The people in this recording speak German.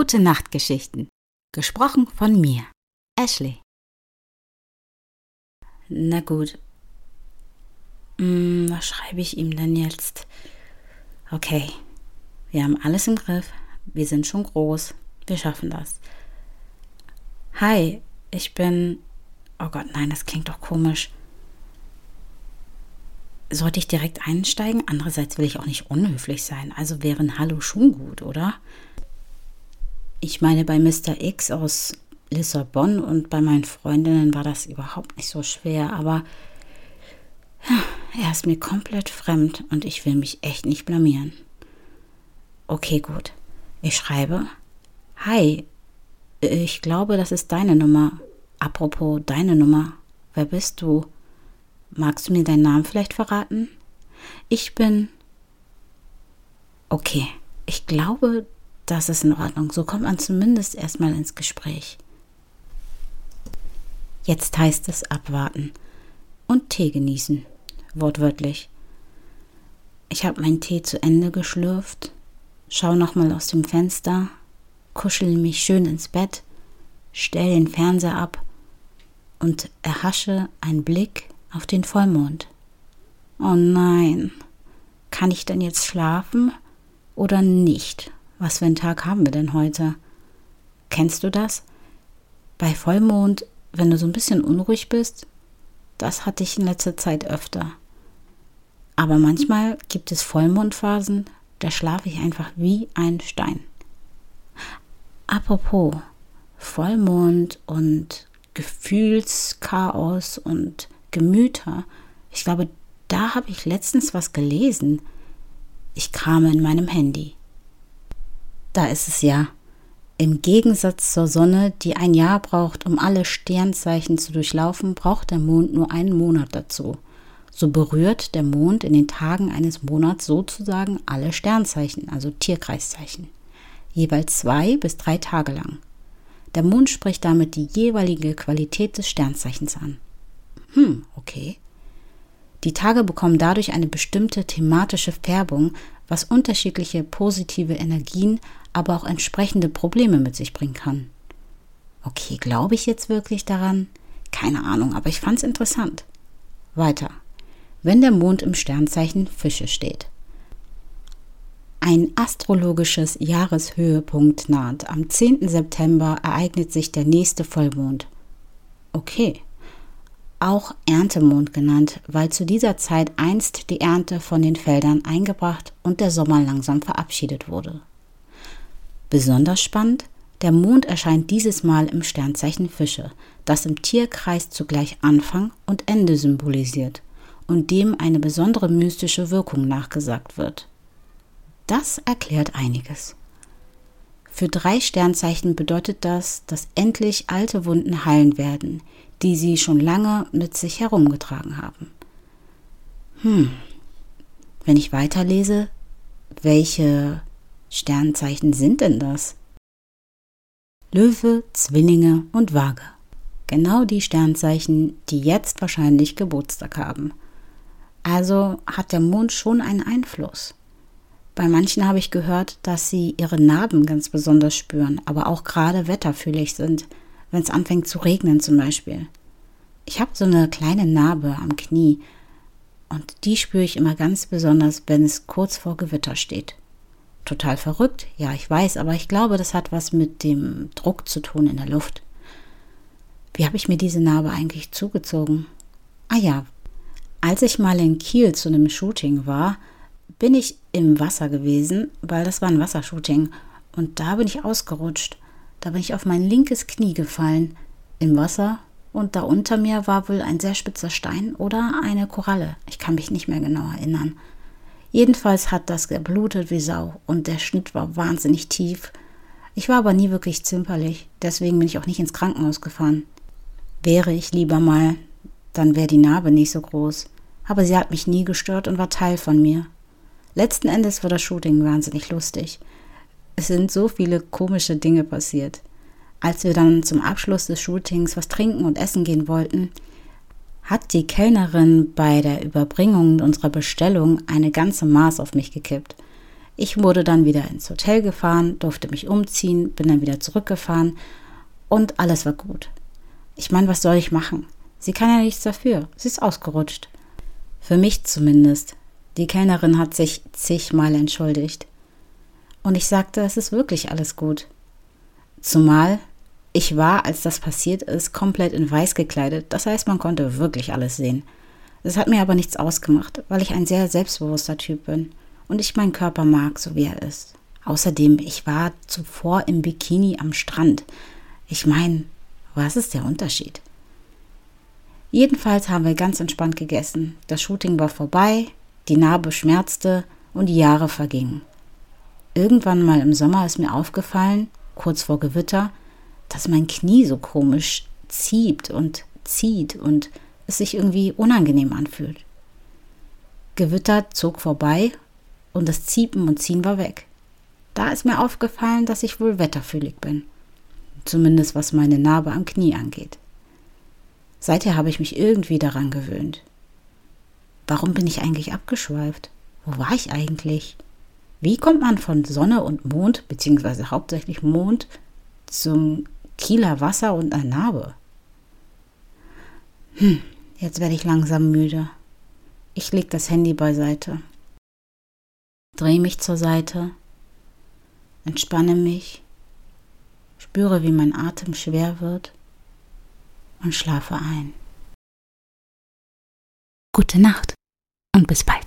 Gute Nachtgeschichten. Gesprochen von mir, Ashley. Na gut. Hm, was schreibe ich ihm denn jetzt? Okay. Wir haben alles im Griff. Wir sind schon groß. Wir schaffen das. Hi, ich bin. Oh Gott, nein, das klingt doch komisch. Sollte ich direkt einsteigen? Andererseits will ich auch nicht unhöflich sein. Also wäre ein Hallo schon gut, oder? Ich meine, bei Mr. X aus Lissabon und bei meinen Freundinnen war das überhaupt nicht so schwer, aber er ist mir komplett fremd und ich will mich echt nicht blamieren. Okay, gut. Ich schreibe. Hi, ich glaube, das ist deine Nummer. Apropos deine Nummer. Wer bist du? Magst du mir deinen Namen vielleicht verraten? Ich bin. Okay, ich glaube, das ist in Ordnung. So kommt man zumindest erstmal ins Gespräch. Jetzt heißt es abwarten und Tee genießen, wortwörtlich. Ich habe meinen Tee zu Ende geschlürft, schau nochmal aus dem Fenster, kuschel mich schön ins Bett, stell den Fernseher ab und erhasche einen Blick auf den Vollmond. Oh nein, kann ich denn jetzt schlafen oder nicht? Was für einen Tag haben wir denn heute? Kennst du das? Bei Vollmond, wenn du so ein bisschen unruhig bist, das hatte ich in letzter Zeit öfter. Aber manchmal gibt es Vollmondphasen, da schlafe ich einfach wie ein Stein. Apropos Vollmond und Gefühlschaos und Gemüter, ich glaube, da habe ich letztens was gelesen. Ich krame in meinem Handy. Da ist es ja. Im Gegensatz zur Sonne, die ein Jahr braucht, um alle Sternzeichen zu durchlaufen, braucht der Mond nur einen Monat dazu. So berührt der Mond in den Tagen eines Monats sozusagen alle Sternzeichen, also Tierkreiszeichen, jeweils zwei bis drei Tage lang. Der Mond spricht damit die jeweilige Qualität des Sternzeichens an. Hm, okay. Die Tage bekommen dadurch eine bestimmte thematische Färbung, was unterschiedliche positive Energien aber auch entsprechende Probleme mit sich bringen kann. Okay, glaube ich jetzt wirklich daran? Keine Ahnung, aber ich fand es interessant. Weiter. Wenn der Mond im Sternzeichen Fische steht. Ein astrologisches Jahreshöhepunkt naht. Am 10. September ereignet sich der nächste Vollmond. Okay. Auch Erntemond genannt, weil zu dieser Zeit einst die Ernte von den Feldern eingebracht und der Sommer langsam verabschiedet wurde. Besonders spannend, der Mond erscheint dieses Mal im Sternzeichen Fische, das im Tierkreis zugleich Anfang und Ende symbolisiert und dem eine besondere mystische Wirkung nachgesagt wird. Das erklärt einiges. Für drei Sternzeichen bedeutet das, dass endlich alte Wunden heilen werden, die sie schon lange mit sich herumgetragen haben. Hm, wenn ich weiterlese, welche Sternzeichen sind denn das? Löwe, Zwillinge und Waage. Genau die Sternzeichen, die jetzt wahrscheinlich Geburtstag haben. Also hat der Mond schon einen Einfluss. Bei manchen habe ich gehört, dass sie ihre Narben ganz besonders spüren, aber auch gerade wetterfühlig sind, wenn es anfängt zu regnen zum Beispiel. Ich habe so eine kleine Narbe am Knie und die spüre ich immer ganz besonders, wenn es kurz vor Gewitter steht total verrückt. Ja, ich weiß, aber ich glaube, das hat was mit dem Druck zu tun in der Luft. Wie habe ich mir diese Narbe eigentlich zugezogen? Ah ja, als ich mal in Kiel zu einem Shooting war, bin ich im Wasser gewesen, weil das war ein Wassershooting. Und da bin ich ausgerutscht. Da bin ich auf mein linkes Knie gefallen im Wasser und da unter mir war wohl ein sehr spitzer Stein oder eine Koralle. Ich kann mich nicht mehr genau erinnern. Jedenfalls hat das geblutet wie Sau und der Schnitt war wahnsinnig tief. Ich war aber nie wirklich zimperlich, deswegen bin ich auch nicht ins Krankenhaus gefahren. Wäre ich lieber mal, dann wäre die Narbe nicht so groß. Aber sie hat mich nie gestört und war Teil von mir. Letzten Endes war das Shooting wahnsinnig lustig. Es sind so viele komische Dinge passiert. Als wir dann zum Abschluss des Shootings was trinken und essen gehen wollten, hat die Kellnerin bei der Überbringung unserer Bestellung eine ganze Maß auf mich gekippt. Ich wurde dann wieder ins Hotel gefahren, durfte mich umziehen, bin dann wieder zurückgefahren und alles war gut. Ich meine, was soll ich machen? Sie kann ja nichts dafür. Sie ist ausgerutscht. Für mich zumindest. Die Kellnerin hat sich zigmal entschuldigt. Und ich sagte, es ist wirklich alles gut. Zumal ich war, als das passiert ist, komplett in weiß gekleidet. Das heißt, man konnte wirklich alles sehen. Es hat mir aber nichts ausgemacht, weil ich ein sehr selbstbewusster Typ bin und ich meinen Körper mag, so wie er ist. Außerdem, ich war zuvor im Bikini am Strand. Ich meine, was ist der Unterschied? Jedenfalls haben wir ganz entspannt gegessen. Das Shooting war vorbei, die Narbe schmerzte und die Jahre vergingen. Irgendwann mal im Sommer ist mir aufgefallen, kurz vor Gewitter, dass mein Knie so komisch zieht und zieht und es sich irgendwie unangenehm anfühlt. Gewitter zog vorbei und das Ziepen und Ziehen war weg. Da ist mir aufgefallen, dass ich wohl wetterfühlig bin. Zumindest was meine Narbe am Knie angeht. Seither habe ich mich irgendwie daran gewöhnt. Warum bin ich eigentlich abgeschweift? Wo war ich eigentlich? Wie kommt man von Sonne und Mond, beziehungsweise hauptsächlich Mond, zum Kieler Wasser und einer Narbe? Hm, jetzt werde ich langsam müde. Ich lege das Handy beiseite, drehe mich zur Seite, entspanne mich, spüre, wie mein Atem schwer wird und schlafe ein. Gute Nacht und bis bald.